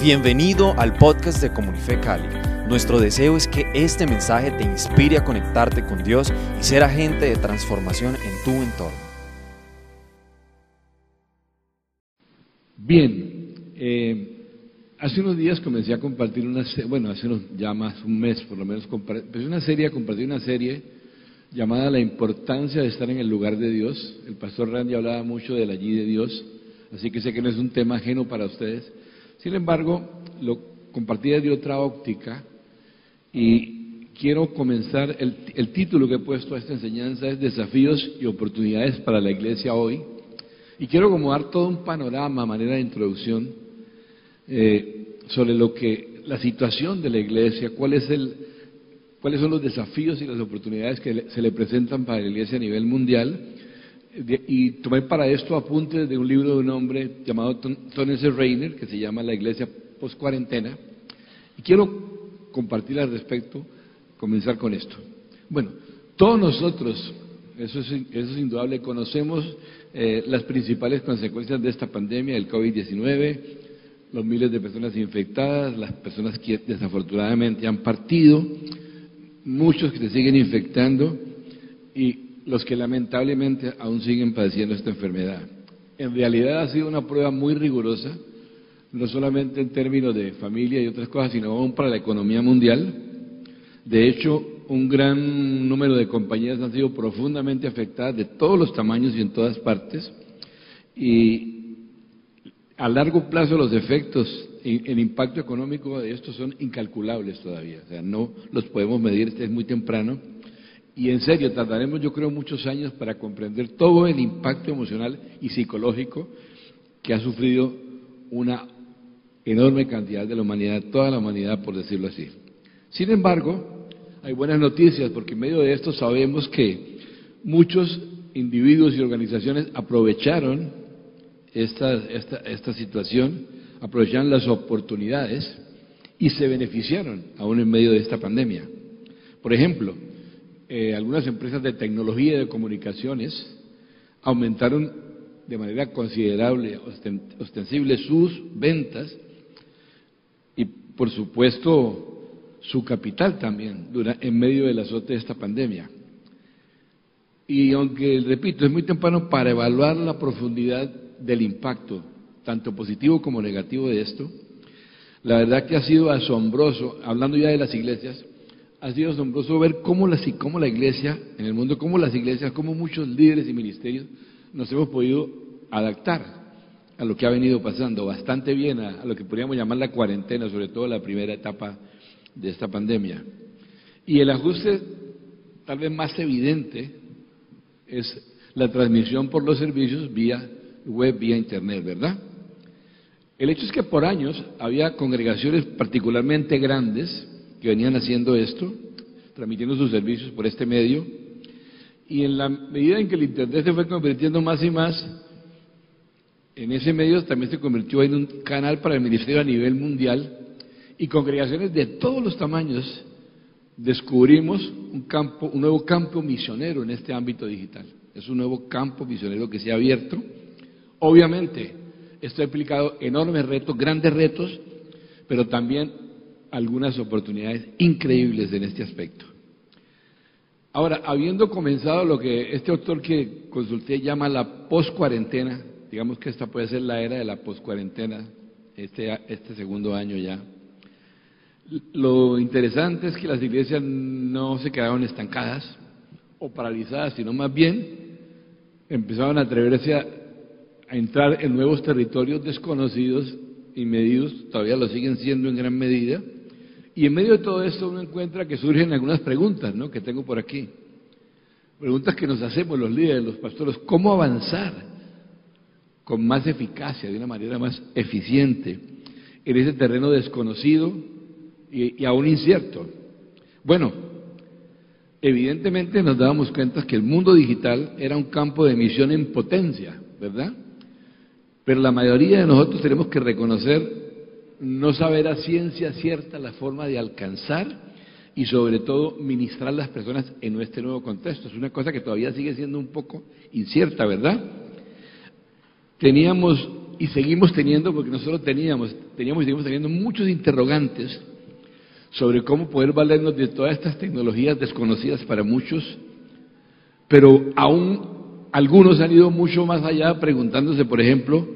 Bienvenido al podcast de Comunife Cali. Nuestro deseo es que este mensaje te inspire a conectarte con Dios y ser agente de transformación en tu entorno. Bien, eh, hace unos días comencé a compartir una serie, bueno, hace unos, ya más un mes por lo menos, empecé una serie, a compartir una serie llamada La importancia de estar en el lugar de Dios. El pastor Randy hablaba mucho del allí de Dios, así que sé que no es un tema ajeno para ustedes. Sin embargo, lo compartí desde otra óptica y quiero comenzar, el, el, título que he puesto a esta enseñanza es Desafíos y oportunidades para la iglesia hoy. Y quiero como dar todo un panorama a manera de introducción eh, sobre lo que, la situación de la iglesia, cuál es el, cuáles son los desafíos y las oportunidades que se le presentan para la iglesia a nivel mundial y tomé para esto apuntes de un libro de un hombre llamado Tony S. Reiner, que se llama La Iglesia Post-Cuarentena, y quiero compartir al respecto, comenzar con esto. Bueno, todos nosotros, eso es, eso es indudable, conocemos eh, las principales consecuencias de esta pandemia, del COVID-19, los miles de personas infectadas, las personas que desafortunadamente han partido, muchos que se siguen infectando y los que lamentablemente aún siguen padeciendo esta enfermedad. En realidad ha sido una prueba muy rigurosa, no solamente en términos de familia y otras cosas, sino aún para la economía mundial. De hecho, un gran número de compañías han sido profundamente afectadas de todos los tamaños y en todas partes. Y a largo plazo los efectos, el impacto económico de esto son incalculables todavía. O sea, no los podemos medir, es muy temprano y en serio, tardaremos yo creo muchos años para comprender todo el impacto emocional y psicológico que ha sufrido una enorme cantidad de la humanidad, toda la humanidad por decirlo así. Sin embargo, hay buenas noticias porque en medio de esto sabemos que muchos individuos y organizaciones aprovecharon esta, esta, esta situación, aprovecharon las oportunidades y se beneficiaron aún en medio de esta pandemia. Por ejemplo, eh, algunas empresas de tecnología y de comunicaciones aumentaron de manera considerable, ostensible, sus ventas y, por supuesto, su capital también en medio del azote de esta pandemia. Y aunque, repito, es muy temprano para evaluar la profundidad del impacto, tanto positivo como negativo de esto, la verdad que ha sido asombroso, hablando ya de las iglesias, ha sido asombroso ver cómo la, cómo la iglesia, en el mundo, cómo las iglesias, cómo muchos líderes y ministerios nos hemos podido adaptar a lo que ha venido pasando, bastante bien a, lo que podríamos llamar la cuarentena, sobre todo la primera etapa de esta pandemia. Y el ajuste tal vez más evidente es la transmisión por los servicios vía web, vía internet, ¿verdad? El hecho es que por años había congregaciones particularmente grandes que venían haciendo esto, transmitiendo sus servicios por este medio, y en la medida en que el Internet se fue convirtiendo más y más, en ese medio también se convirtió en un canal para el ministerio a nivel mundial, y congregaciones de todos los tamaños descubrimos un campo, nuevo campo misionero en este ámbito digital. Es un nuevo campo misionero que se ha abierto. Obviamente, esto ha implicado enormes retos, grandes retos, pero también algunas oportunidades increíbles en este aspecto. Ahora, habiendo comenzado lo que este autor que consulté llama la post-cuarentena, digamos que esta puede ser la era de la post-cuarentena, este, este segundo año ya, lo interesante es que las iglesias no se quedaron estancadas o paralizadas, sino más bien empezaron a atreverse a entrar en nuevos territorios desconocidos y medidos, todavía lo siguen siendo en gran medida, y en medio de todo esto uno encuentra que surgen algunas preguntas, ¿no? Que tengo por aquí. Preguntas que nos hacemos los líderes, los pastores. ¿Cómo avanzar con más eficacia, de una manera más eficiente, en ese terreno desconocido y, y aún incierto? Bueno, evidentemente nos dábamos cuenta que el mundo digital era un campo de misión en potencia, ¿verdad? Pero la mayoría de nosotros tenemos que reconocer no saber a ciencia cierta la forma de alcanzar y sobre todo ministrar a las personas en este nuevo contexto. Es una cosa que todavía sigue siendo un poco incierta, ¿verdad? Teníamos y seguimos teniendo, porque nosotros teníamos, teníamos y seguimos teniendo muchos interrogantes sobre cómo poder valernos de todas estas tecnologías desconocidas para muchos, pero aún algunos han ido mucho más allá preguntándose, por ejemplo,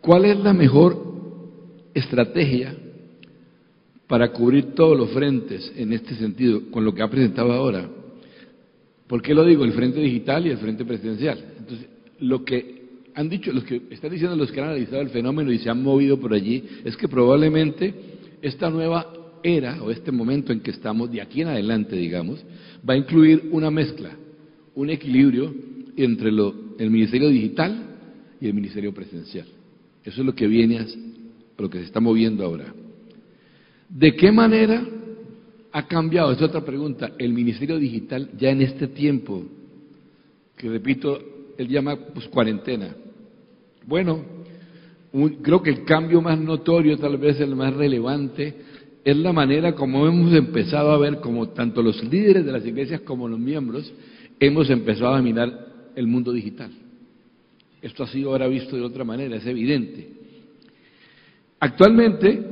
¿cuál es la mejor estrategia para cubrir todos los frentes en este sentido, con lo que ha presentado ahora? ¿Por qué lo digo? El frente digital y el frente presidencial. Entonces, lo que han dicho, los que están diciendo los que han analizado el fenómeno y se han movido por allí, es que probablemente esta nueva era o este momento en que estamos, de aquí en adelante, digamos, va a incluir una mezcla, un equilibrio entre el ministerio digital y el ministerio presencial. Eso es lo que viene lo que se está moviendo ahora. ¿De qué manera ha cambiado? Es otra pregunta. El ministerio digital ya en este tiempo, que repito, él llama pues cuarentena. Bueno, creo que el cambio más notorio, tal vez el más relevante, es la manera como hemos empezado a ver, como tanto los líderes de las iglesias como los miembros, hemos empezado a mirar el mundo digital. Esto ha sido ahora visto de otra manera, es evidente. Actualmente,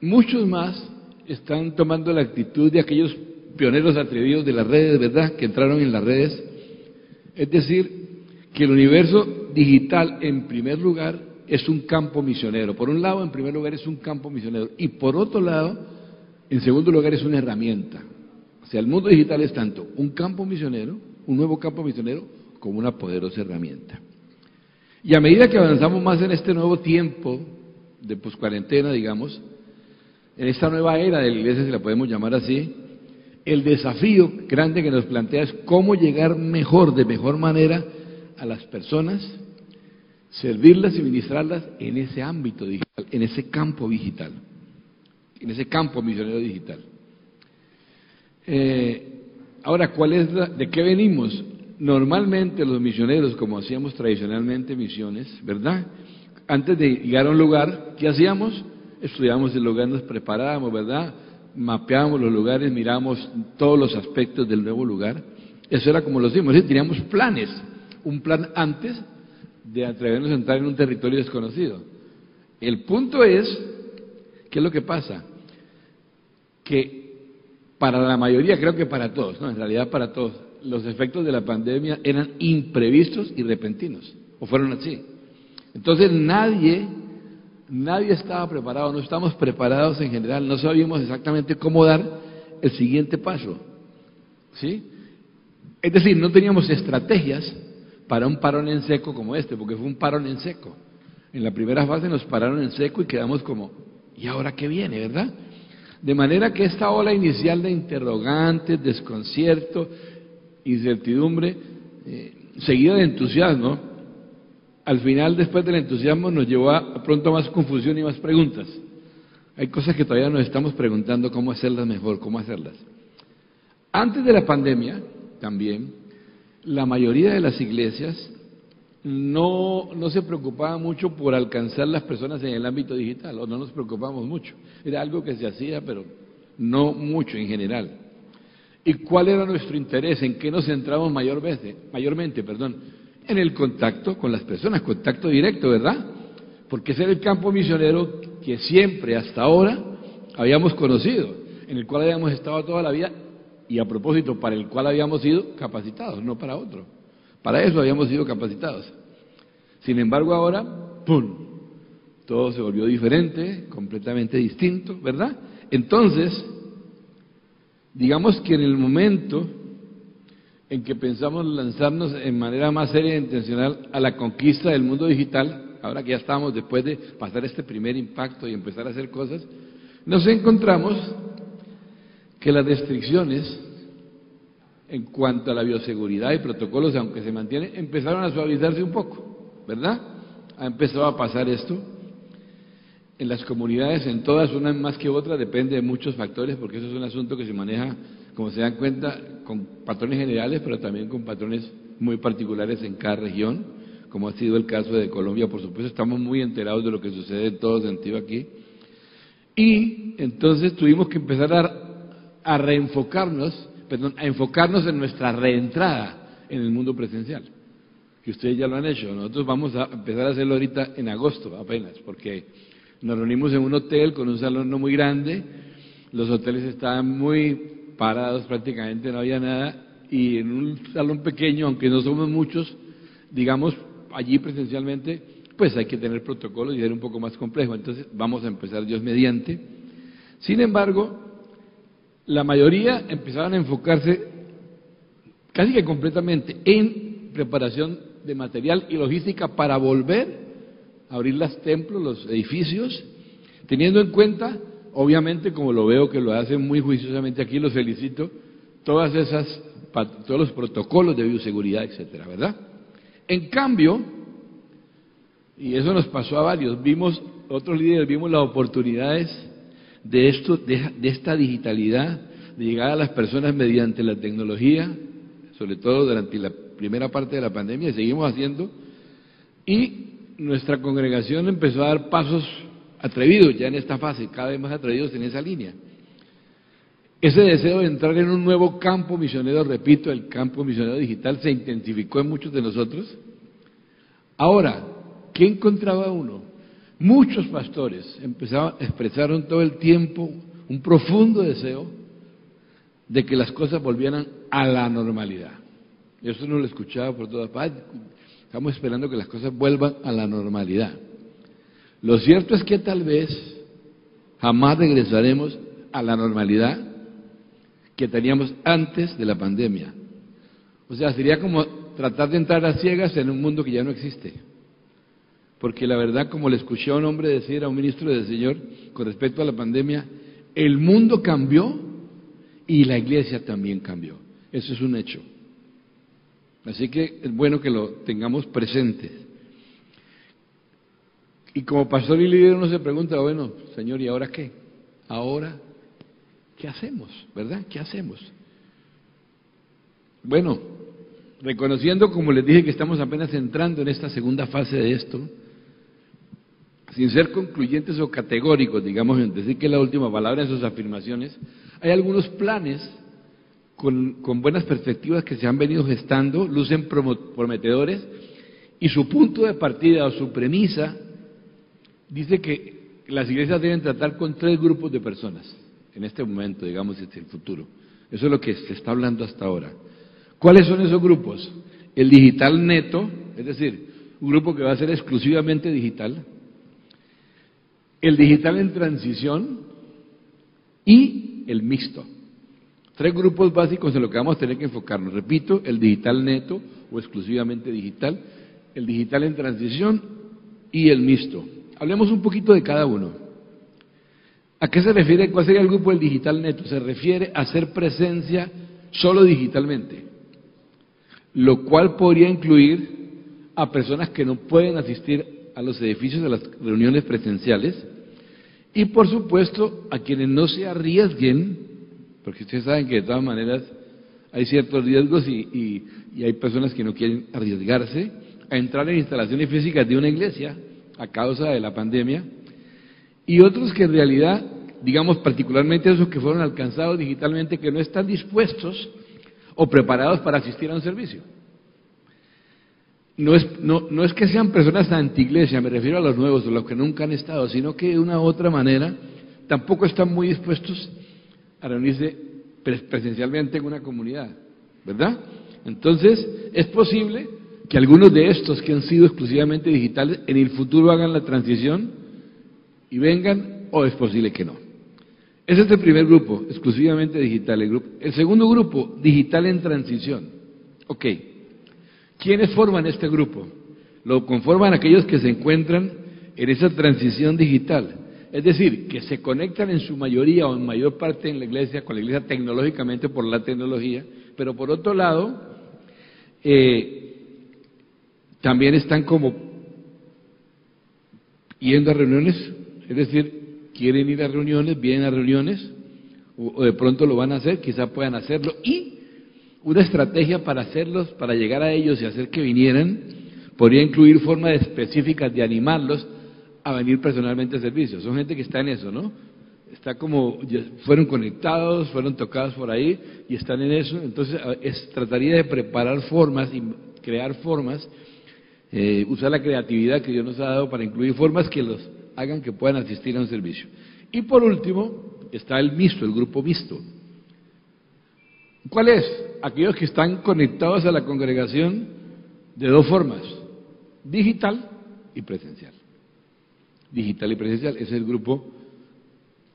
muchos más están tomando la actitud de aquellos pioneros atrevidos de las redes, ¿verdad?, que entraron en las redes. Es decir, que el universo digital, en primer lugar, es un campo misionero. Por un lado, en primer lugar, es un campo misionero. Y por otro lado, en segundo lugar, es una herramienta. O sea, el mundo digital es tanto un campo misionero, un nuevo campo misionero, como una poderosa herramienta. Y a medida que avanzamos más en este nuevo tiempo de poscuarentena, digamos, en esta nueva era de la iglesia, si la podemos llamar así, el desafío grande que nos plantea es cómo llegar mejor, de mejor manera, a las personas, servirlas y ministrarlas en ese ámbito digital, en ese campo digital, en ese campo misionero digital. Eh, ahora, ¿cuál es la, ¿de qué venimos? Normalmente los misioneros, como hacíamos tradicionalmente misiones, ¿verdad? Antes de llegar a un lugar, ¿qué hacíamos? Estudiábamos el lugar, nos preparábamos, ¿verdad? Mapeábamos los lugares, mirábamos todos los aspectos del nuevo lugar. Eso era como lo hacíamos, teníamos planes, un plan antes de atrevernos a entrar en un territorio desconocido. El punto es, ¿qué es lo que pasa? Que para la mayoría, creo que para todos, ¿no? En realidad para todos, los efectos de la pandemia eran imprevistos y repentinos, o fueron así. Entonces nadie, nadie estaba preparado, no estamos preparados en general, no sabíamos exactamente cómo dar el siguiente paso. ¿Sí? Es decir, no teníamos estrategias para un parón en seco como este, porque fue un parón en seco. En la primera fase nos pararon en seco y quedamos como, ¿y ahora qué viene, verdad? De manera que esta ola inicial de interrogantes, desconcierto, incertidumbre, eh, seguida de entusiasmo, al final, después del entusiasmo, nos llevó a pronto más confusión y más preguntas. Hay cosas que todavía nos estamos preguntando cómo hacerlas mejor, cómo hacerlas. Antes de la pandemia, también, la mayoría de las iglesias no, no se preocupaba mucho por alcanzar las personas en el ámbito digital, o no nos preocupamos mucho. Era algo que se hacía, pero no mucho en general. ¿Y cuál era nuestro interés? ¿En qué nos centramos mayormente? mayormente perdón? En el contacto con las personas, contacto directo, ¿verdad? Porque ese era el campo misionero que siempre, hasta ahora, habíamos conocido, en el cual habíamos estado toda la vida y a propósito, para el cual habíamos sido capacitados, no para otro. Para eso habíamos sido capacitados. Sin embargo, ahora, ¡pum! Todo se volvió diferente, completamente distinto, ¿verdad? Entonces, Digamos que en el momento en que pensamos lanzarnos en manera más seria e intencional a la conquista del mundo digital, ahora que ya estamos después de pasar este primer impacto y empezar a hacer cosas, nos encontramos que las restricciones en cuanto a la bioseguridad y protocolos, aunque se mantienen, empezaron a suavizarse un poco, ¿verdad? Ha empezado a pasar esto en las comunidades, en todas, una más que otra, depende de muchos factores, porque eso es un asunto que se maneja, como se dan cuenta, con patrones generales, pero también con patrones muy particulares en cada región, como ha sido el caso de Colombia, por supuesto, estamos muy enterados de lo que sucede en todo sentido aquí. Y entonces tuvimos que empezar a, a reenfocarnos, perdón, a enfocarnos en nuestra reentrada en el mundo presencial. que ustedes ya lo han hecho. Nosotros vamos a empezar a hacerlo ahorita en agosto apenas, porque nos reunimos en un hotel con un salón no muy grande, los hoteles estaban muy parados prácticamente, no había nada, y en un salón pequeño, aunque no somos muchos, digamos, allí presencialmente, pues hay que tener protocolos y ser un poco más complejo. Entonces vamos a empezar Dios mediante. Sin embargo, la mayoría empezaron a enfocarse casi que completamente en preparación de material y logística para volver a abrir los templos, los edificios, teniendo en cuenta, obviamente, como lo veo que lo hacen muy juiciosamente aquí, los felicito, todas esas, todos los protocolos de bioseguridad, etcétera, ¿verdad? En cambio, y eso nos pasó a varios, vimos, otros líderes vimos las oportunidades de esto, de, de esta digitalidad, de llegar a las personas mediante la tecnología, sobre todo durante la primera parte de la pandemia, y seguimos haciendo, y nuestra congregación empezó a dar pasos atrevidos ya en esta fase, cada vez más atrevidos en esa línea. Ese deseo de entrar en un nuevo campo misionero, repito, el campo misionero digital se intensificó en muchos de nosotros. Ahora, ¿qué encontraba uno? Muchos pastores empezaron, expresaron todo el tiempo un profundo deseo de que las cosas volvieran a la normalidad. Eso no lo escuchaba por todas partes. Estamos esperando que las cosas vuelvan a la normalidad. Lo cierto es que tal vez jamás regresaremos a la normalidad que teníamos antes de la pandemia. O sea, sería como tratar de entrar a ciegas en un mundo que ya no existe. Porque la verdad, como le escuché a un hombre decir, a un ministro del Señor, con respecto a la pandemia, el mundo cambió y la iglesia también cambió. Eso es un hecho. Así que es bueno que lo tengamos presente. Y como pastor y líder uno se pregunta, bueno, Señor, ¿y ahora qué? Ahora, ¿qué hacemos? ¿Verdad? ¿Qué hacemos? Bueno, reconociendo, como les dije, que estamos apenas entrando en esta segunda fase de esto, sin ser concluyentes o categóricos, digamos, en decir que la última palabra en sus afirmaciones, hay algunos planes con, buenas perspectivas que se han venido gestando, lucen prometedores, y su punto de partida o su premisa dice que las iglesias deben tratar con tres grupos de personas en este momento, digamos, en el futuro. Eso es lo que se está hablando hasta ahora. ¿Cuáles son esos grupos? El digital neto, es decir, un grupo que va a ser exclusivamente digital, el digital en transición y el mixto. Tres grupos básicos en lo que vamos a tener que enfocarnos. Repito, el digital neto o exclusivamente digital, el digital en transición y el mixto. Hablemos un poquito de cada uno. ¿A qué se refiere? ¿Cuál sería el grupo del digital neto? Se refiere a hacer presencia solo digitalmente, lo cual podría incluir a personas que no pueden asistir a los edificios de las reuniones presenciales y por supuesto a quienes no se arriesguen porque ustedes saben que de todas maneras hay ciertos riesgos y, hay personas que no quieren arriesgarse a entrar en instalaciones físicas de una iglesia a causa de la pandemia, y otros que en realidad, digamos particularmente esos que fueron alcanzados digitalmente, que no están dispuestos o preparados para asistir a un servicio. No es, no, no es que sean personas anti-iglesia, me refiero a los nuevos, a los que nunca han estado, sino que de una u otra manera tampoco están muy dispuestos a reunirse presencialmente en una comunidad, ¿verdad? Entonces, es posible que algunos de estos que han sido exclusivamente digitales en el futuro hagan la transición y vengan, o es posible que no. Ese es el primer grupo, exclusivamente digital. El, grupo. el segundo grupo, digital en transición. Ok. ¿Quiénes forman este grupo? Lo conforman aquellos que se encuentran en esa transición digital. Es decir, que se conectan en su mayoría o en mayor parte en la iglesia, con la iglesia tecnológicamente por la tecnología, pero por otro lado, eh, también están como yendo a reuniones, es decir, quieren ir a reuniones, vienen a reuniones, o, de pronto lo van a hacer, quizá puedan hacerlo, y una estrategia para hacerlos, para llegar a ellos y hacer que vinieran, podría incluir formas específicas de animarlos a venir personalmente a servicio. Son gente que está en eso, ¿no? Está como, fueron conectados, fueron tocados por ahí y están en eso. Entonces, es, trataría de preparar formas y crear formas eh, usar la creatividad que Dios nos ha dado para incluir formas que los hagan que puedan asistir a un servicio. Y por último, está el mixto, el grupo mixto. ¿Cuál es? Aquellos que están conectados a la congregación de dos formas, digital y presencial. Digital y presencial, ese es el grupo,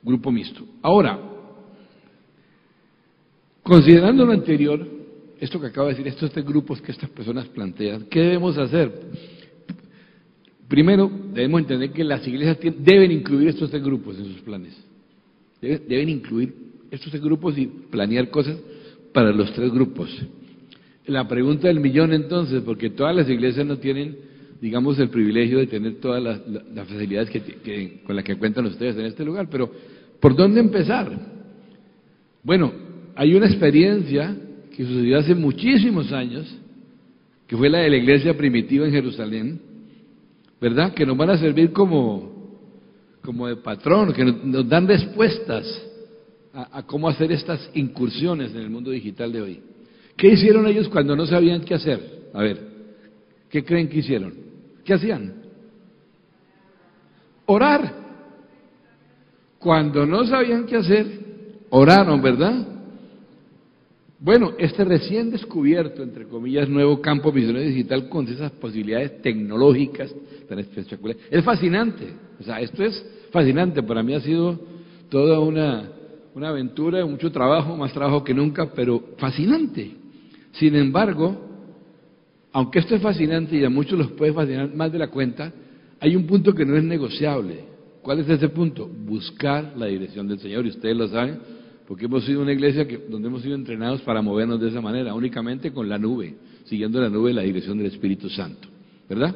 grupo mixto. Ahora, considerando lo anterior, esto que acabo de decir, estos tres grupos que estas personas plantean, ¿qué debemos hacer? Primero, debemos entender que las iglesias deben incluir estos tres grupos en sus planes. Deben, incluir estos tres grupos y planear cosas para los tres grupos. La pregunta del millón entonces, porque todas las iglesias no tienen, digamos, el privilegio de tener todas las, facilidades que, con las que cuentan ustedes en este lugar, pero ¿por dónde empezar? Bueno, hay una experiencia que sucedió hace muchísimos años, que fue la de la iglesia primitiva en Jerusalén, ¿verdad? Que nos van a servir como, como de patrón, que nos, dan respuestas a, cómo hacer estas incursiones en el mundo digital de hoy. ¿Qué hicieron ellos cuando no sabían qué hacer? A ver, ¿qué creen que hicieron? ¿Qué hacían? Orar. Cuando no sabían qué hacer, oraron, ¿verdad? Bueno, este recién descubierto, entre comillas, nuevo campo misionero digital con esas posibilidades tecnológicas tan espectaculares, es fascinante. O sea, esto es fascinante. Para mí ha sido toda una, una aventura, mucho trabajo, más trabajo que nunca, pero fascinante. Sin embargo, aunque esto es fascinante y a muchos los puede fascinar más de la cuenta, hay un punto que no es negociable. ¿Cuál es ese punto? Buscar la dirección del Señor, y ustedes lo saben, porque hemos sido una iglesia que, donde hemos sido entrenados para movernos de esa manera, únicamente con la nube, siguiendo la nube la dirección del Espíritu Santo, ¿verdad?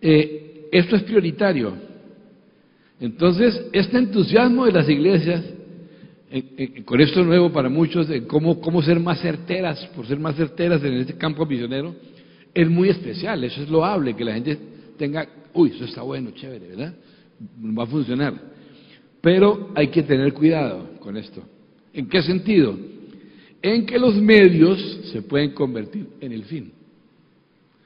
Eh, esto es prioritario. Entonces, este entusiasmo de las iglesias, con esto nuevo para muchos, de cómo, cómo ser más certeras, por ser más certeras en este campo misionero, es muy especial, eso es loable, que la gente tenga, uy, eso está bueno, chévere, ¿verdad? Va a funcionar. Pero hay que tener cuidado con esto. ¿En qué sentido? En que los medios se pueden convertir en el fin.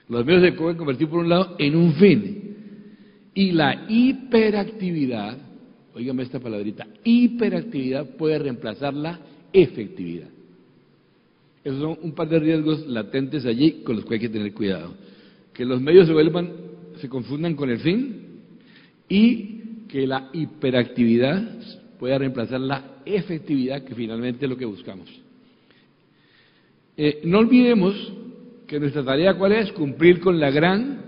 Los medios se pueden convertir, por un lado, en un fin. Y la hiperactividad, oígame esta palabrita, hiperactividad puede reemplazar la efectividad. Esos son un par de riesgos latentes allí con los que hay que tener cuidado. Que los medios se vuelvan, se confundan con el fin y que la hiperactividad pueda reemplazar la efectividad, que finalmente es lo que buscamos. Eh, no olvidemos que nuestra tarea cuál es? Cumplir con la gran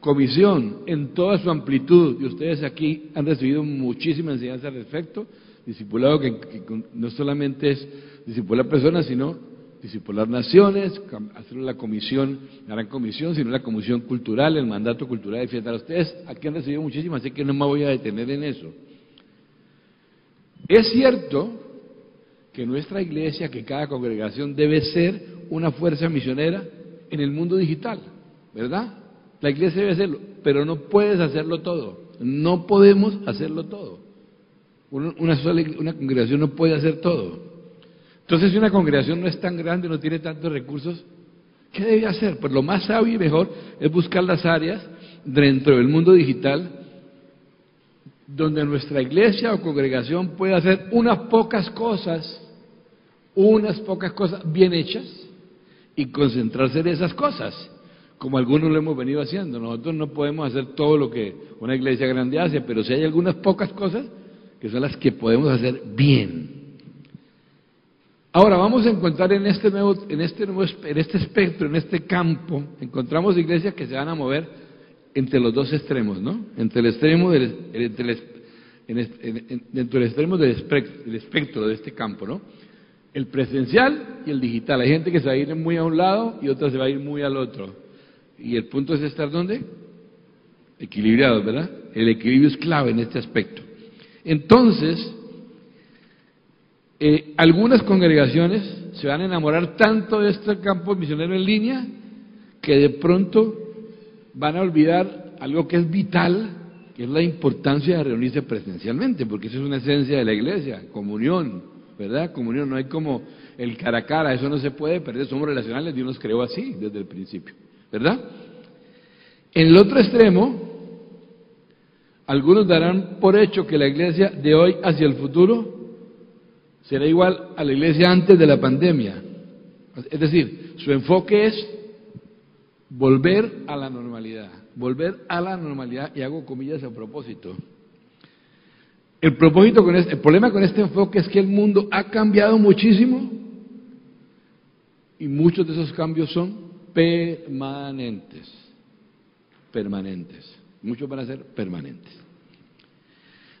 comisión en toda su amplitud. Y ustedes aquí han recibido muchísima enseñanza al respecto. Discipulado que, no solamente es discipular personas, sino discipular naciones, hacer la comisión, la gran comisión, sino la comisión cultural, el mandato cultural de fiesta. Ustedes aquí han recibido muchísimas, así que no me voy a detener en eso. Es cierto que nuestra iglesia, que cada congregación debe ser una fuerza misionera en el mundo digital, ¿verdad? La iglesia debe hacerlo, pero no puedes hacerlo todo. No podemos hacerlo todo. Una, sola, una congregación no puede hacer todo. Entonces, si una congregación no es tan grande, no tiene tantos recursos, ¿qué debe hacer? Pues lo más sabio y mejor es buscar las áreas dentro del mundo digital donde nuestra iglesia o congregación puede hacer unas pocas cosas, unas pocas cosas bien hechas y concentrarse en esas cosas, como algunos lo hemos venido haciendo. Nosotros no podemos hacer todo lo que una iglesia grande hace, pero si hay algunas pocas cosas que son las que podemos hacer bien. Ahora vamos a encontrar en este nuevo, en este nuevo, en este espectro, en este campo, encontramos iglesias que se van a mover entre los dos extremos, ¿no? Entre el extremo del, entre el, dentro del extremo del espectro, de este campo, ¿no? El presencial y el digital. Hay gente que se va a ir muy a un lado y otra se va a ir muy al otro. Y el punto es estar ¿dónde? Equilibrados, ¿verdad? El equilibrio es clave en este aspecto. Entonces, eh, algunas congregaciones se van a enamorar tanto de este campo misionero en línea que de pronto van a olvidar algo que es vital, que es la importancia de reunirse presencialmente, porque eso es una esencia de la iglesia, comunión, ¿verdad? Comunión, no hay como el cara a cara, eso no se puede perder, somos relacionales, Dios nos creó así desde el principio, ¿verdad? En el otro extremo, algunos darán por hecho que la iglesia de hoy hacia el futuro será igual a la iglesia antes de la pandemia. Es decir, su enfoque es volver a la normalidad, volver a la normalidad, y hago comillas a propósito. El propósito con este, el problema con este enfoque es que el mundo ha cambiado muchísimo y muchos de esos cambios son permanentes, permanentes. Muchos van a ser permanentes.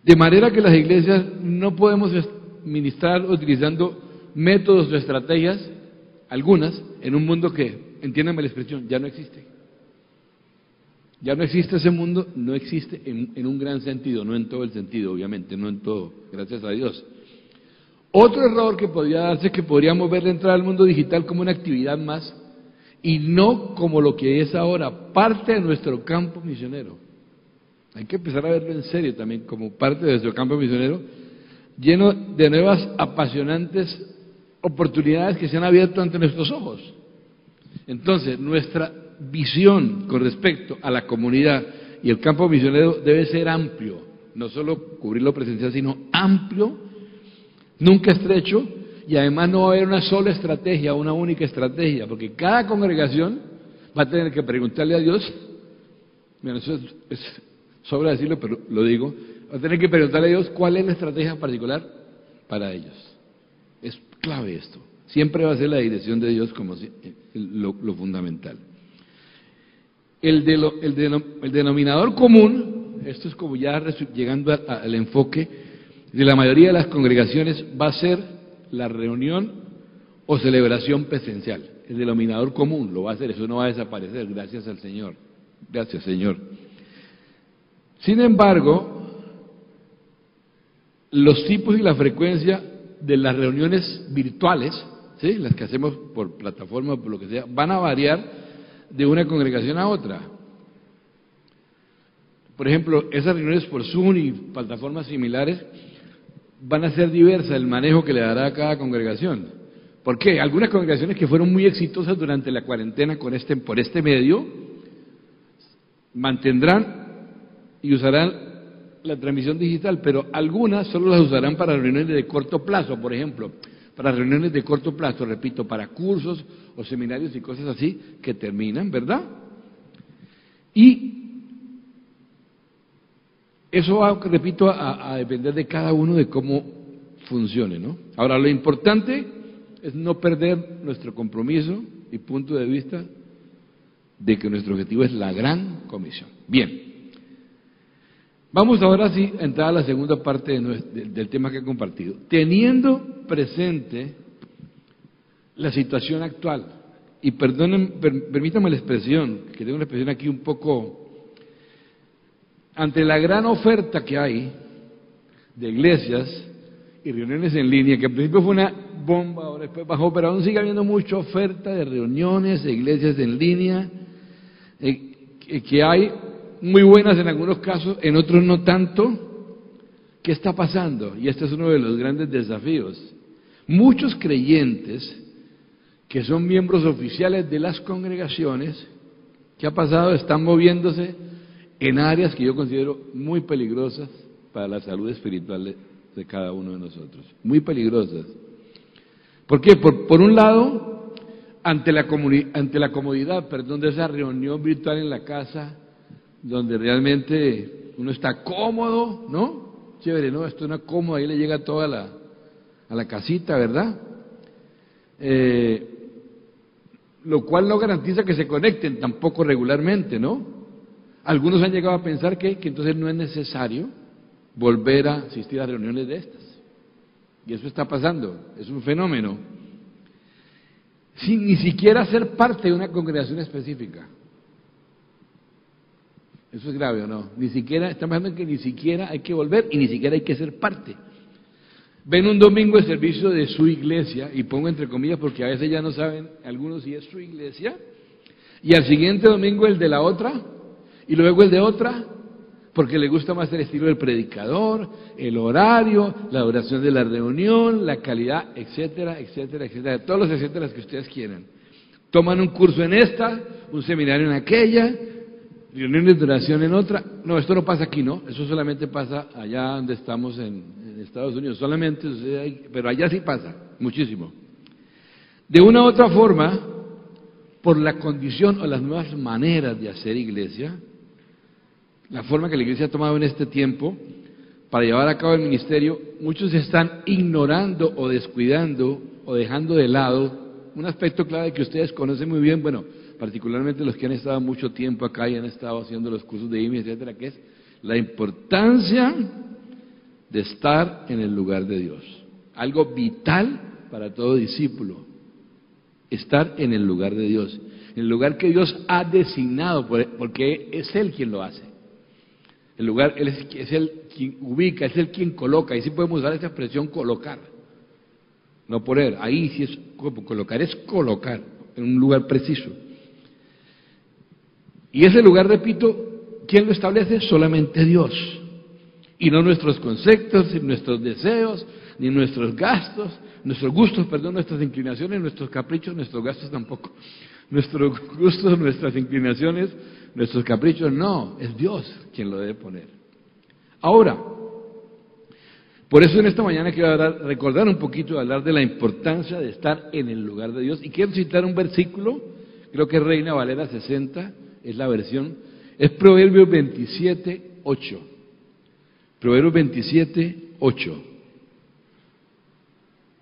De manera que las iglesias no podemos ministrar utilizando métodos o estrategias, algunas, en un mundo que, entiéndanme la expresión, ya no existe. Ya no existe ese mundo, no existe en, en, un gran sentido, no en todo el sentido, obviamente, no en todo, gracias a Dios. Otro error que podría darse es que podríamos ver la entrada al mundo digital como una actividad más y no como lo que es ahora, parte de nuestro campo misionero. Hay que empezar a verlo en serio también como parte de nuestro campo misionero lleno de nuevas apasionantes oportunidades que se han abierto ante nuestros ojos. Entonces, nuestra visión con respecto a la comunidad y el campo misionero debe ser amplio, no solo cubrir lo presencial, sino amplio, nunca estrecho, y además no va a haber una sola estrategia, una única estrategia, porque cada congregación va a tener que preguntarle a Dios, bueno, eso es, sobra decirlo, pero lo digo, Va a tener que preguntarle a Dios cuál es la estrategia particular para ellos. Es clave esto. Siempre va a ser la dirección de Dios como lo, fundamental. El, el, denominador común, esto es como ya llegando al enfoque de la mayoría de las congregaciones, va a ser la reunión o celebración presencial. El denominador común lo va a hacer, eso no va a desaparecer, gracias al Señor. Gracias, Señor. Sin embargo, los tipos y la frecuencia de las reuniones virtuales, las que hacemos por plataforma o por lo que sea, van a variar de una congregación a otra. Por ejemplo, esas reuniones por Zoom y plataformas similares van a ser diversas el manejo que le dará a cada congregación. ¿Por qué? Algunas congregaciones que fueron muy exitosas durante la cuarentena con este, por este medio mantendrán y usarán la transmisión digital, pero algunas solo las usarán para reuniones de corto plazo, por ejemplo, para reuniones de corto plazo, repito, para cursos o seminarios y cosas así que terminan, ¿verdad? Y eso va, repito, a, a depender de cada uno de cómo funcione, ¿no? Ahora, lo importante es no perder nuestro compromiso y punto de vista de que nuestro objetivo es la gran comisión. Bien. Vamos ahora sí a entrar a la segunda parte del tema que he compartido. Teniendo presente la situación actual, y perdonen, permítanme la expresión, que tengo una expresión aquí un poco, ante la gran oferta que hay de iglesias y reuniones en línea, que al principio fue una bomba, ahora después bajó, pero aún sigue habiendo mucha oferta de reuniones, de iglesias en línea, eh, que hay muy buenas en algunos casos, en otros no tanto. ¿Qué está pasando? Y este es uno de los grandes desafíos. Muchos creyentes que son miembros oficiales de las congregaciones, ¿qué ha pasado? Están moviéndose en áreas que yo considero muy peligrosas para la salud espiritual de, cada uno de nosotros. Muy peligrosas. ¿Por qué? Por, por un lado, ante la, ante la comodidad, perdón, de esa reunión virtual en la casa, donde realmente uno está cómodo, ¿no? Chévere, ¿no? Esto es una cómodo, ahí le llega toda la, a la casita, ¿verdad? Eh, lo cual no garantiza que se conecten tampoco regularmente, ¿no? Algunos han llegado a pensar que, que entonces no es necesario volver a asistir a reuniones de estas. Y eso está pasando, es un fenómeno. Sin ni siquiera ser parte de una congregación específica. Eso es grave o no. Ni siquiera, estamos hablando que ni siquiera hay que volver y ni siquiera hay que ser parte. Ven un domingo el servicio de su iglesia, y pongo entre comillas porque a veces ya no saben algunos si es su iglesia, y al siguiente domingo el de la otra, y luego el de otra, porque le gusta más el estilo del predicador, el horario, la duración de la reunión, la calidad, etcétera, etcétera, etcétera, todos los etcétera que ustedes quieran. Toman un curso en esta, un seminario en aquella, reuniones de oración en otra. No, esto no pasa aquí, ¿no? Eso solamente pasa allá donde estamos en, en Estados Unidos. Solamente, pero allá sí pasa, muchísimo. De una u otra forma, por la condición o las nuevas maneras de hacer iglesia, la forma que la iglesia ha tomado en este tiempo para llevar a cabo el ministerio, muchos están ignorando o descuidando o dejando de lado un aspecto clave que ustedes conocen muy bien, bueno, particularmente los que han estado mucho tiempo acá y han estado haciendo los cursos de IMI, etcétera, que es la importancia de estar en el lugar de Dios. Algo vital para todo discípulo. Estar en el lugar de Dios. El lugar que Dios ha designado, porque es Él quien lo hace. El lugar, Él es, es Él quien ubica, es Él quien coloca. Y sí podemos usar esa expresión colocar. No poner. Ahí sí es colocar, es colocar en un lugar preciso. Y ese lugar, repito, ¿quién lo establece? Solamente Dios. Y no nuestros conceptos, ni nuestros deseos, ni nuestros gastos, nuestros gustos, perdón, nuestras inclinaciones, nuestros caprichos, nuestros gastos tampoco. Nuestros gustos, nuestras inclinaciones, nuestros caprichos, no, es Dios quien lo debe poner. Ahora, por eso en esta mañana quiero recordar un poquito, hablar de la importancia de estar en el lugar de Dios. Y quiero citar un versículo, creo que Reina Valera 60, es la versión, es Proverbios 27, 8. Proverbios 27, 8.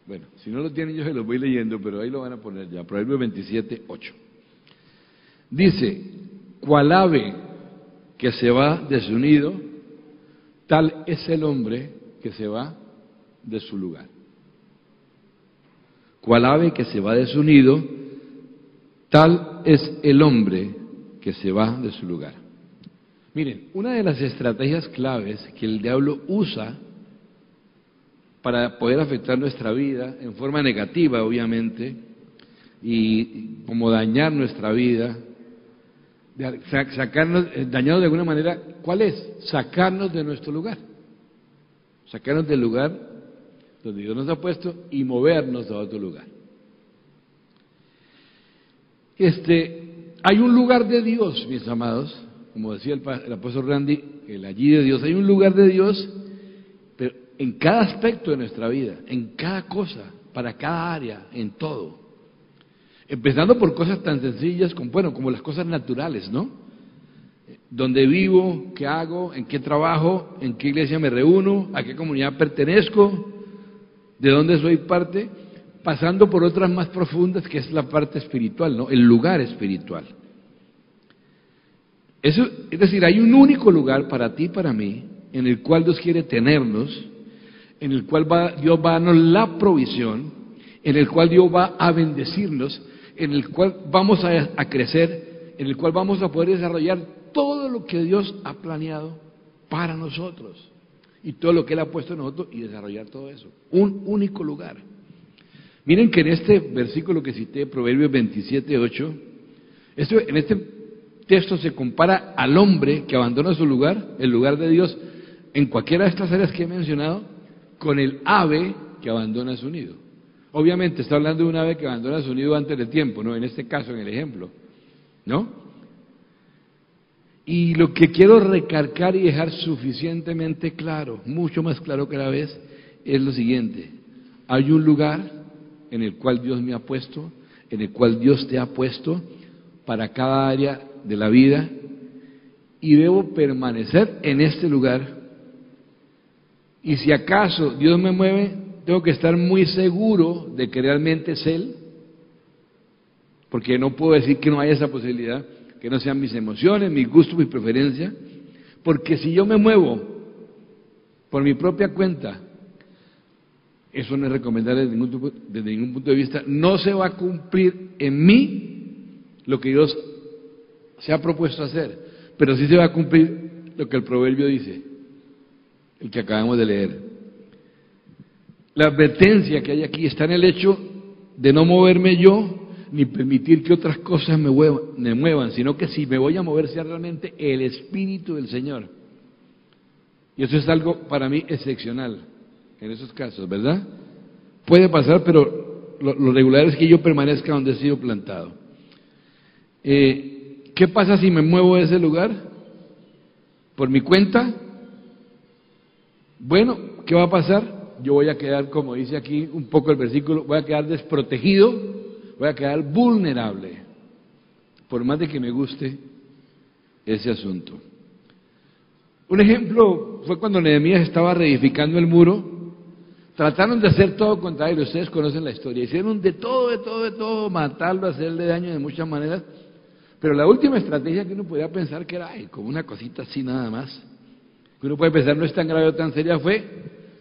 Bueno, si no lo tienen yo se los voy leyendo, pero ahí lo van a poner ya. Proverbios 27, 8. Dice, cual ave que se va de su nido, tal es el hombre que se va de su lugar. Cual ave que se va de su nido, tal es el hombre que se va de su lugar. Miren, una de las estrategias claves que el diablo usa para poder afectar nuestra vida en forma negativa, obviamente, y como dañar nuestra vida, sacarnos, eh, dañado de alguna manera, ¿cuál es? Sacarnos de nuestro lugar sacarnos del lugar donde Dios nos ha puesto y movernos a otro lugar. Este, hay un lugar de Dios, mis amados, como decía el, apóstol Randy, el allí de Dios, hay un lugar de Dios, pero en cada aspecto de nuestra vida, en cada cosa, para cada área, en todo. Empezando por cosas tan sencillas como, bueno, como las cosas naturales, ¿no? dónde vivo, qué hago, en qué trabajo, en qué iglesia me reúno, a qué comunidad pertenezco, de dónde soy parte, pasando por otras más profundas que es la parte espiritual, ¿no? El lugar espiritual. Eso, es decir, hay un único lugar para ti y para mí en el cual Dios quiere tenernos, en el cual Dios va a darnos la provisión, en el cual Dios va a bendecirnos, en el cual vamos a crecer, en el cual vamos a poder desarrollar todo lo que Dios ha planeado para nosotros y todo lo que Él ha puesto en nosotros y desarrollar todo eso. Un único lugar. Miren que en este versículo que cité, Proverbios 27, 8, en este texto se compara al hombre que abandona su lugar, el lugar de Dios, en cualquiera de estas áreas que he mencionado, con el ave que abandona su nido. Obviamente está hablando de un ave que abandona su nido antes del tiempo, ¿no? En este caso, en el ejemplo, ¿no? Y lo que quiero recargar y dejar suficientemente claro, mucho más claro que la vez, es lo siguiente. Hay un lugar en el cual Dios me ha puesto, en el cual Dios te ha puesto para cada área de la vida y debo permanecer en este lugar. Y si acaso Dios me mueve, tengo que estar muy seguro de que realmente es Él, porque no puedo decir que no haya esa posibilidad que no sean mis emociones, mis gustos, mis preferencias, porque si yo me muevo por mi propia cuenta, eso no es recomendable desde ningún, punto de vista, no se va a cumplir en mí lo que Dios se ha propuesto hacer, pero sí se va a cumplir lo que el proverbio dice, el que acabamos de leer. La advertencia que hay aquí está en el hecho de no moverme yo ni permitir que otras cosas me, muevan, sino que si me voy a mover sea realmente el Espíritu del Señor. Y eso es algo para mí excepcional en esos casos, ¿verdad? Puede pasar, pero lo, regular es que yo permanezca donde he sido plantado. Eh, ¿Qué pasa si me muevo de ese lugar? ¿Por mi cuenta? Bueno, ¿qué va a pasar? Yo voy a quedar, como dice aquí un poco el versículo, voy a quedar desprotegido, voy a quedar vulnerable, por más de que me guste ese asunto. Un ejemplo fue cuando Nehemías estaba reedificando el muro, trataron de hacer todo contra él, ustedes conocen la historia, hicieron de todo, de todo, de todo, matarlo, hacerle daño de muchas maneras, pero la última estrategia que uno podía pensar que era, ay, como una cosita así nada más, que uno puede pensar no es tan grave o tan seria, fue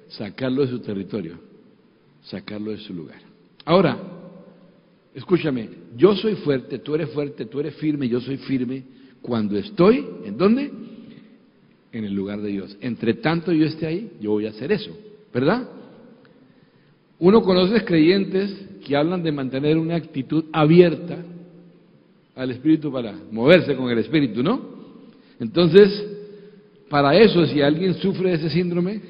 sacarlo de su territorio, sacarlo de su lugar. Ahora, escúchame, yo soy fuerte, tú eres fuerte, tú eres firme, yo soy firme cuando estoy, ¿en dónde? En el lugar de Dios. Entre tanto yo esté ahí, yo voy a hacer eso, ¿verdad? Uno conoce creyentes que hablan de mantener una actitud abierta al Espíritu para moverse con el Espíritu, ¿no? Entonces, para eso, si alguien sufre ese síndrome,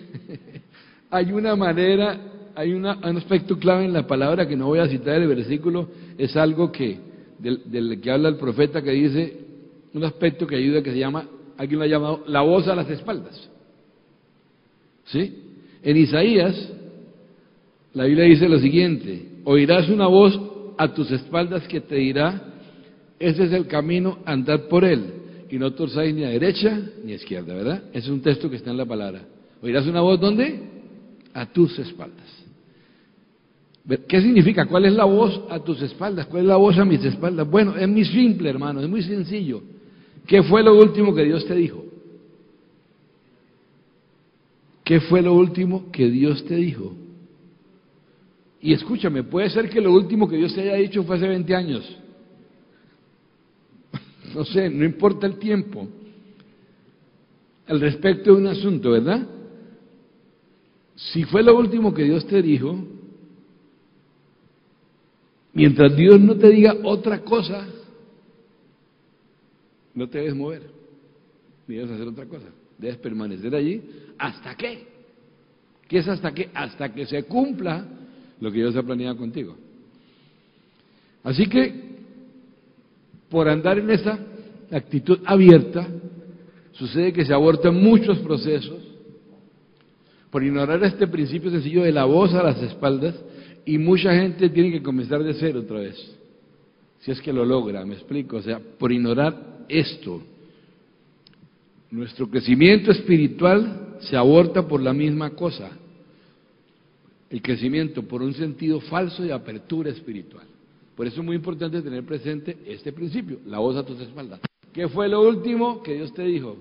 hay una manera, hay un aspecto clave en la palabra que no voy a citar el versículo, es algo que del, del, que habla el profeta que dice, un aspecto que ayuda que se llama, alguien lo ha llamado la voz a las espaldas. ¿Sí? En Isaías, la Biblia dice lo siguiente, oirás una voz a tus espaldas que te dirá, ese es el camino, andar por él, y no torzáis ni a derecha ni a izquierda, ¿verdad? Ese es un texto que está en la palabra. Oirás una voz, ¿dónde? A tus espaldas. ¿Qué significa? ¿Cuál es la voz a tus espaldas? ¿Cuál es la voz a mis espaldas? Bueno, es muy simple, hermano, es muy sencillo. ¿Qué fue lo último que Dios te dijo? ¿Qué fue lo último que Dios te dijo? Y escúchame, puede ser que lo último que Dios te haya dicho fue hace 20 años no sé, no importa el tiempo, al respecto de un asunto, ¿verdad? Si fue lo último que Dios te dijo, mientras Dios no te diga otra cosa, no te debes mover, ni debes hacer otra cosa, debes permanecer allí hasta qué. ¿Qué es hasta qué? Hasta que se cumpla lo que Dios ha planeado contigo. Así que por andar en esa actitud abierta, sucede que se abortan muchos procesos, por ignorar este principio sencillo de la voz a las espaldas, y mucha gente tiene que comenzar de cero otra vez, si es que lo logra, me explico, o sea, por ignorar esto. Nuestro crecimiento espiritual se aborta por la misma cosa, el crecimiento por un sentido falso de apertura espiritual. Por eso es muy importante tener presente este principio, la voz a tus espaldas. ¿Qué fue lo último que Dios te dijo?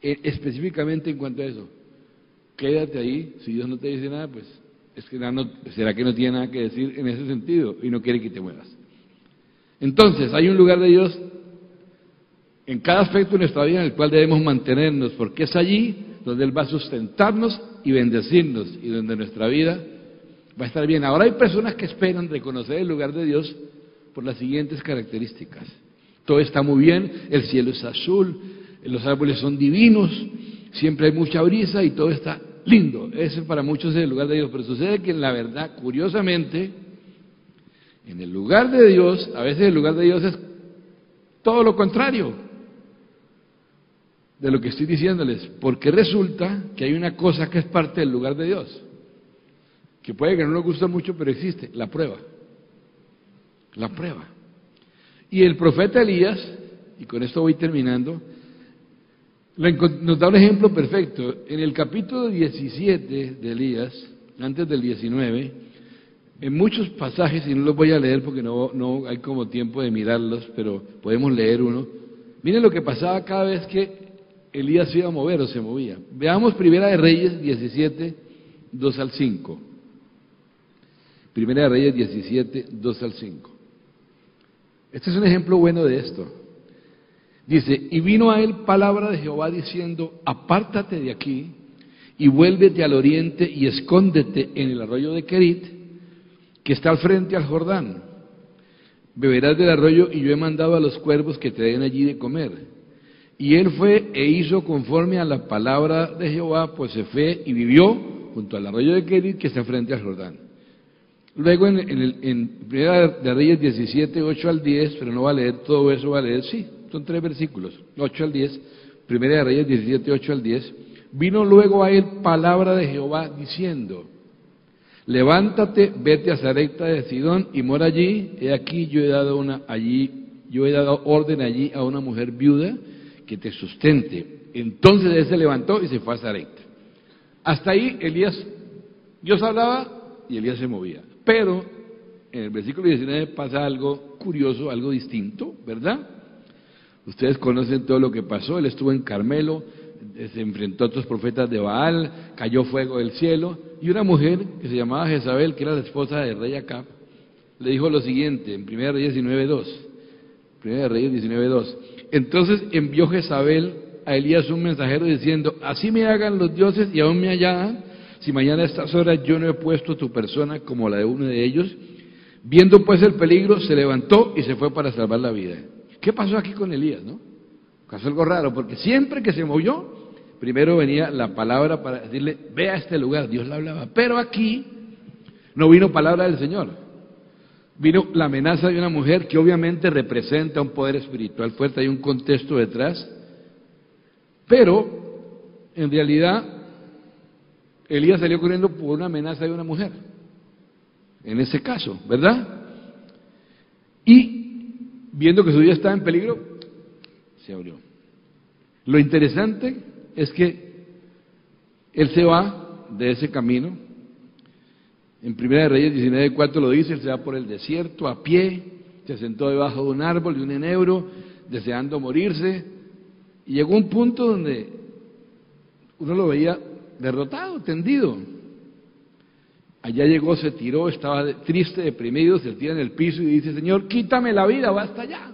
E, específicamente en cuanto a eso. Quédate ahí, si Dios no te dice nada, pues es que no, será que no tiene nada que decir en ese sentido y no quiere que te muevas. Entonces, hay un lugar de Dios en cada aspecto de nuestra vida en el cual debemos mantenernos, porque es allí donde Él va a sustentarnos y bendecirnos y donde nuestra vida va a estar bien. Ahora hay personas que esperan reconocer el lugar de Dios por las siguientes características. Todo está muy bien, el cielo es azul, los árboles son divinos, siempre hay mucha brisa y todo está lindo. Ese para muchos es el lugar de Dios, pero sucede que en la verdad, curiosamente, en el lugar de Dios, a veces el lugar de Dios es todo lo contrario de lo que estoy diciéndoles, porque resulta que hay una cosa que es parte del lugar de Dios que puede que no nos guste mucho, pero existe, la prueba. La prueba. Y el profeta Elías, y con esto voy terminando, nos da un ejemplo perfecto. En el capítulo 17 de Elías, antes del 19, en muchos pasajes, y no los voy a leer porque no, no hay como tiempo de mirarlos, pero podemos leer uno. Miren lo que pasaba cada vez que Elías se iba a mover o se movía. Veamos Primera de Reyes 17, 2 al 5. Primera de Reyes 17, 2 al 5. Este es un ejemplo bueno de esto. Dice, y vino a él palabra de Jehová diciendo, apártate de aquí y vuélvete al oriente y escóndete en el arroyo de Kerit, que está al frente al Jordán. Beberás del arroyo y yo he mandado a los cuervos que te den allí de comer. Y él fue e hizo conforme a la palabra de Jehová, pues se fue y vivió junto al arroyo de Kerit, que está frente al Jordán. Luego en, el, en Primera de Reyes 17, 8 al 10, pero no va a leer todo eso, va a leer, sí, son tres versículos, 8 al 10, Primera de Reyes 17, 8 al 10. Vino luego a él palabra de Jehová diciendo, levántate, vete a Zarepta de Sidón y mora allí, he aquí yo he dado una allí, yo he dado orden allí a una mujer viuda que te sustente. Entonces él se levantó y se fue a Zarepta. Hasta ahí Elías, Dios hablaba y Elías se movía. Pero en el versículo 19 pasa algo curioso, algo distinto, ¿verdad? Ustedes conocen todo lo que pasó. Él estuvo en Carmelo, se enfrentó a otros profetas de Baal, cayó fuego del cielo, y una mujer que se llamaba Jezabel, que era la esposa del rey Acab, le dijo lo siguiente en 1 Reyes 19.2. 1 Reyes 19.2. Entonces envió Jezabel a Elías un mensajero diciendo, así me hagan los dioses y aún me hallaban si mañana a estas horas yo no he puesto tu persona como la de uno de ellos? Viendo pues el peligro, se levantó y se fue para salvar la vida. ¿Qué pasó aquí con Elías, no? Pasó algo raro, porque siempre que se movió, primero venía la palabra para decirle, ve a este lugar, Dios le hablaba. Pero aquí no vino palabra del Señor. Vino la amenaza de una mujer que obviamente representa un poder espiritual fuerte, hay un contexto detrás. Pero, en realidad, Elías salió corriendo por una amenaza de una mujer. En ese caso, ¿verdad? Y viendo que su vida estaba en peligro, se abrió. Lo interesante es que él se va de ese camino. En Primera de Reyes 19.4 lo dice, se va por el desierto a pie, se sentó debajo de un árbol, de un enebro, deseando morirse, y llegó un punto donde uno lo veía derrotado, tendido. Allá llegó, se tiró, estaba triste, deprimido, se tira en el piso y dice, Señor, quítame la vida, basta ya.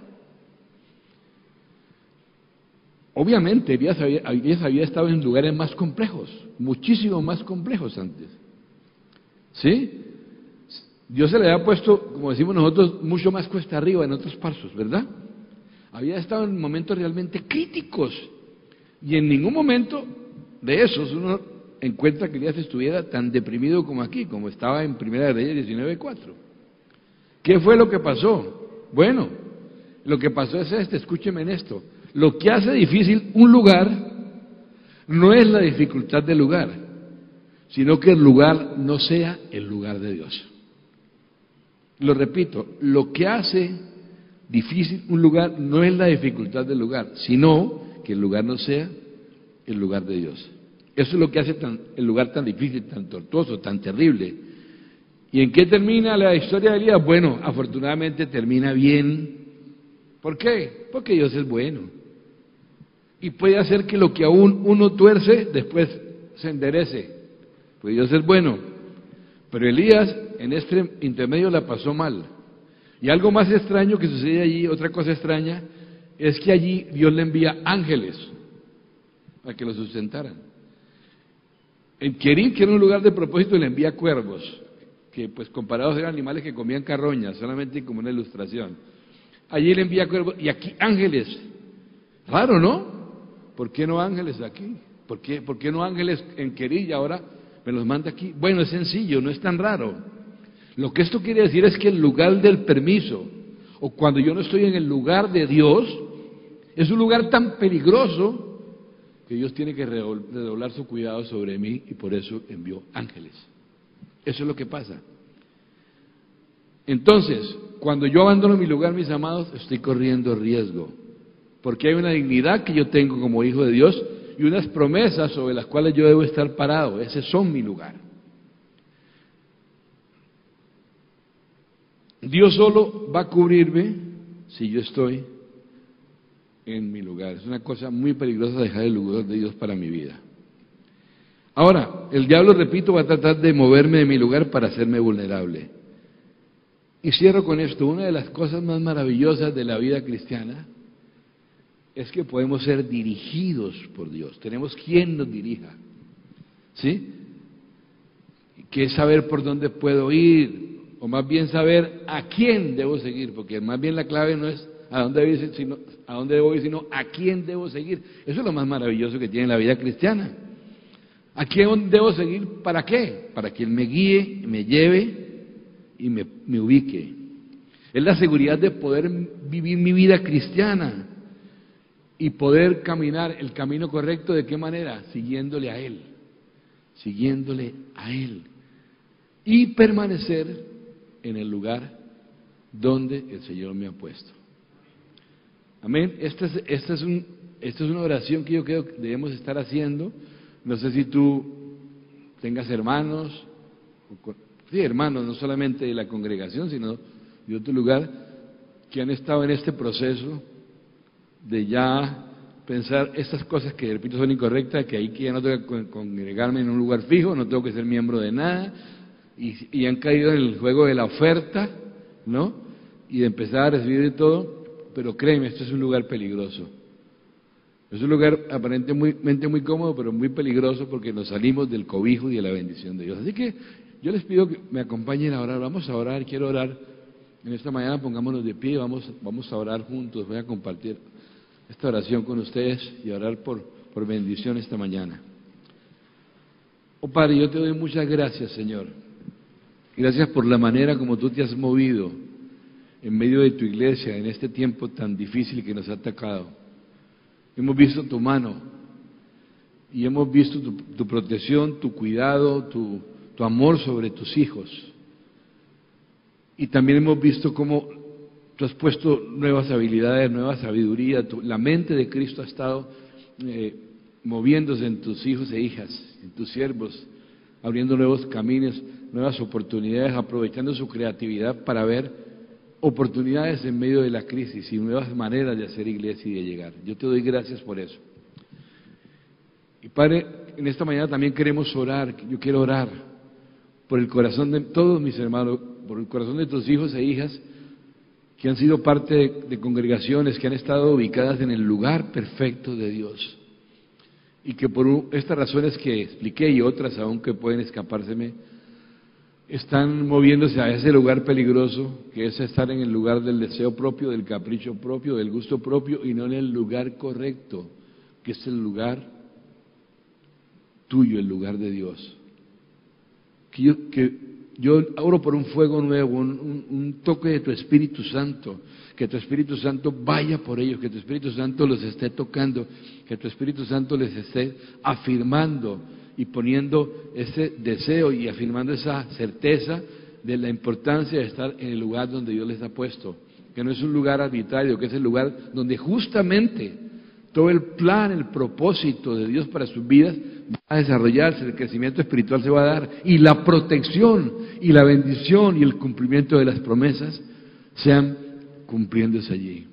Obviamente, Elías había estado en lugares más complejos, muchísimo más complejos antes. ¿Sí? Dios se le había puesto, como decimos nosotros, mucho más cuesta arriba en otros pasos, ¿verdad? Había estado en momentos realmente críticos y en ningún momento de esos uno encuentra que Elías estuviera tan deprimido como aquí, como estaba en Primera de Reyes 19.4. ¿Qué fue lo que pasó? Bueno, lo que pasó es este, escúcheme en esto. Lo que hace difícil un lugar no es la dificultad del lugar, sino que el lugar no sea el lugar de Dios. Lo repito, lo que hace difícil un lugar no es la dificultad del lugar, sino que el lugar no sea el lugar de Dios. Eso es lo que hace el lugar tan difícil, tan tortuoso, tan terrible. ¿Y en qué termina la historia de Elías? Bueno, afortunadamente termina bien. ¿Por qué? Porque Dios es bueno. Y puede hacer que lo que aún uno tuerce, después se enderece. Pues Dios es bueno. Pero Elías en este intermedio la pasó mal. Y algo más extraño que sucede allí, otra cosa extraña, es que allí Dios le envía ángeles para que lo sustentaran. En Kerim, que era un lugar de propósito, le envía cuervos, que pues comparados eran animales que comían carroñas, solamente como una ilustración. Allí le envía cuervos, y aquí ángeles. Raro, ¿no? ¿Por qué no ángeles aquí? ¿Por qué, por qué no ángeles en Kerim y ahora me los manda aquí? Bueno, es sencillo, no es tan raro. Lo que esto quiere decir es que el lugar del permiso, o cuando yo no estoy en el lugar de Dios, es un lugar tan peligroso que Dios tiene que redoblar su cuidado sobre mí y por eso envió ángeles. Eso es lo que pasa. Entonces, cuando yo abandono mi lugar, mis amados, estoy corriendo riesgo, porque hay una dignidad que yo tengo como hijo de Dios y unas promesas sobre las cuales yo debo estar parado. Ese son mi lugar. Dios solo va a cubrirme si yo estoy en mi lugar. Es una cosa muy peligrosa dejar el lugar de Dios para mi vida. Ahora, el diablo, repito, va a tratar de moverme de mi lugar para hacerme vulnerable. Y cierro con esto. Una de las cosas más maravillosas de la vida cristiana es que podemos ser dirigidos por Dios. Tenemos quien nos dirija. ¿Sí? Que es saber por dónde puedo ir, o más bien saber a quién debo seguir, porque más bien la clave no es a dónde, voy, sino, a dónde debo ir, sino a quién debo seguir. Eso es lo más maravilloso que tiene la vida cristiana. ¿A quién debo seguir? ¿Para qué? Para que Él me guíe, me lleve y me, me ubique. Es la seguridad de poder vivir mi vida cristiana y poder caminar el camino correcto. ¿De qué manera? Siguiéndole a Él. Siguiéndole a Él. Y permanecer en el lugar donde el Señor me ha puesto. Amén. Esta es, esta es, un, esta es una oración que yo creo que debemos estar haciendo. No sé si tú tengas hermanos, sí, hermanos, no solamente de la congregación, sino de otro lugar, que han estado en este proceso de ya pensar estas cosas que repente son incorrectas, que ahí que ya no tengo que congregarme en un lugar fijo, no tengo que ser miembro de nada, y, y han caído en el juego de la oferta, ¿no? Y de empezar a recibir de todo, pero créeme, esto es un lugar peligroso. Es un lugar aparentemente muy cómodo, pero muy peligroso porque nos salimos del cobijo y de la bendición de Dios. Así que yo les pido que me acompañen a orar. Vamos a orar, quiero orar. En esta mañana pongámonos de pie, vamos, vamos a orar juntos. Voy a compartir esta oración con ustedes y orar por, por bendición esta mañana. Oh Padre, yo te doy muchas gracias, Señor. Gracias por la manera como tú te has movido en medio de tu iglesia en este tiempo tan difícil que nos ha atacado. Hemos visto tu mano y hemos visto tu, protección, tu cuidado, tu, tu amor sobre tus hijos. Y también hemos visto cómo tú has puesto nuevas habilidades, nueva sabiduría. la mente de Cristo ha estado eh, moviéndose en tus hijos e hijas, en tus siervos, abriendo nuevos caminos, nuevas oportunidades, aprovechando su creatividad para ver oportunidades en medio de la crisis y nuevas maneras de hacer iglesia y de llegar. Yo te doy gracias por eso. Y Padre, en esta mañana también queremos orar, yo quiero orar por el corazón de todos mis hermanos, por el corazón de tus hijos e hijas que han sido parte de, congregaciones que han estado ubicadas en el lugar perfecto de Dios y que por estas razones que expliqué y otras aún que pueden escapárseme, están moviéndose a ese lugar peligroso, que es estar en el lugar del deseo propio, del capricho propio, del gusto propio, y no en el lugar correcto, que es el lugar tuyo, el lugar de Dios. Que yo, que yo oro por un fuego nuevo, un, un toque de tu Espíritu Santo, que tu Espíritu Santo vaya por ellos, que tu Espíritu Santo los esté tocando, que tu Espíritu Santo les esté afirmando y poniendo ese deseo y afirmando esa certeza de la importancia de estar en el lugar donde Dios les ha puesto, que no es un lugar arbitrario, que es el lugar donde justamente todo el plan, el propósito de Dios para sus vidas va a desarrollarse, el crecimiento espiritual se va a dar y la protección y la bendición y el cumplimiento de las promesas sean cumpliéndose allí.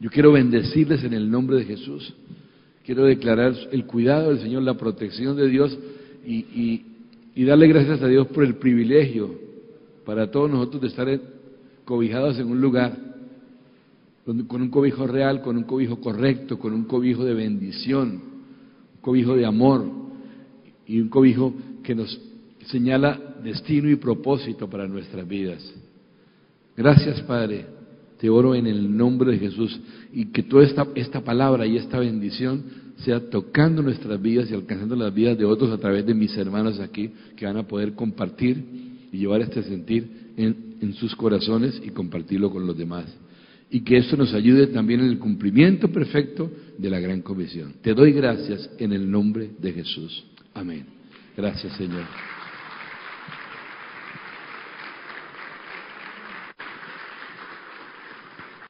Yo quiero bendecirles en el nombre de Jesús quiero declarar el cuidado del Señor, la protección de Dios y, darle gracias a Dios por el privilegio para todos nosotros de estar cobijados en un lugar con un cobijo real, con un cobijo correcto, con un cobijo de bendición, un cobijo de amor y un cobijo que nos señala destino y propósito para nuestras vidas. Gracias, Padre. Te oro en el nombre de Jesús y que toda esta, palabra y esta bendición sea tocando nuestras vidas y alcanzando las vidas de otros a través de mis hermanos aquí que van a poder compartir y llevar este sentir en, en sus corazones y compartirlo con los demás. Y que esto nos ayude también en el cumplimiento perfecto de la gran comisión. Te doy gracias en el nombre de Jesús. Amén. Gracias, Señor.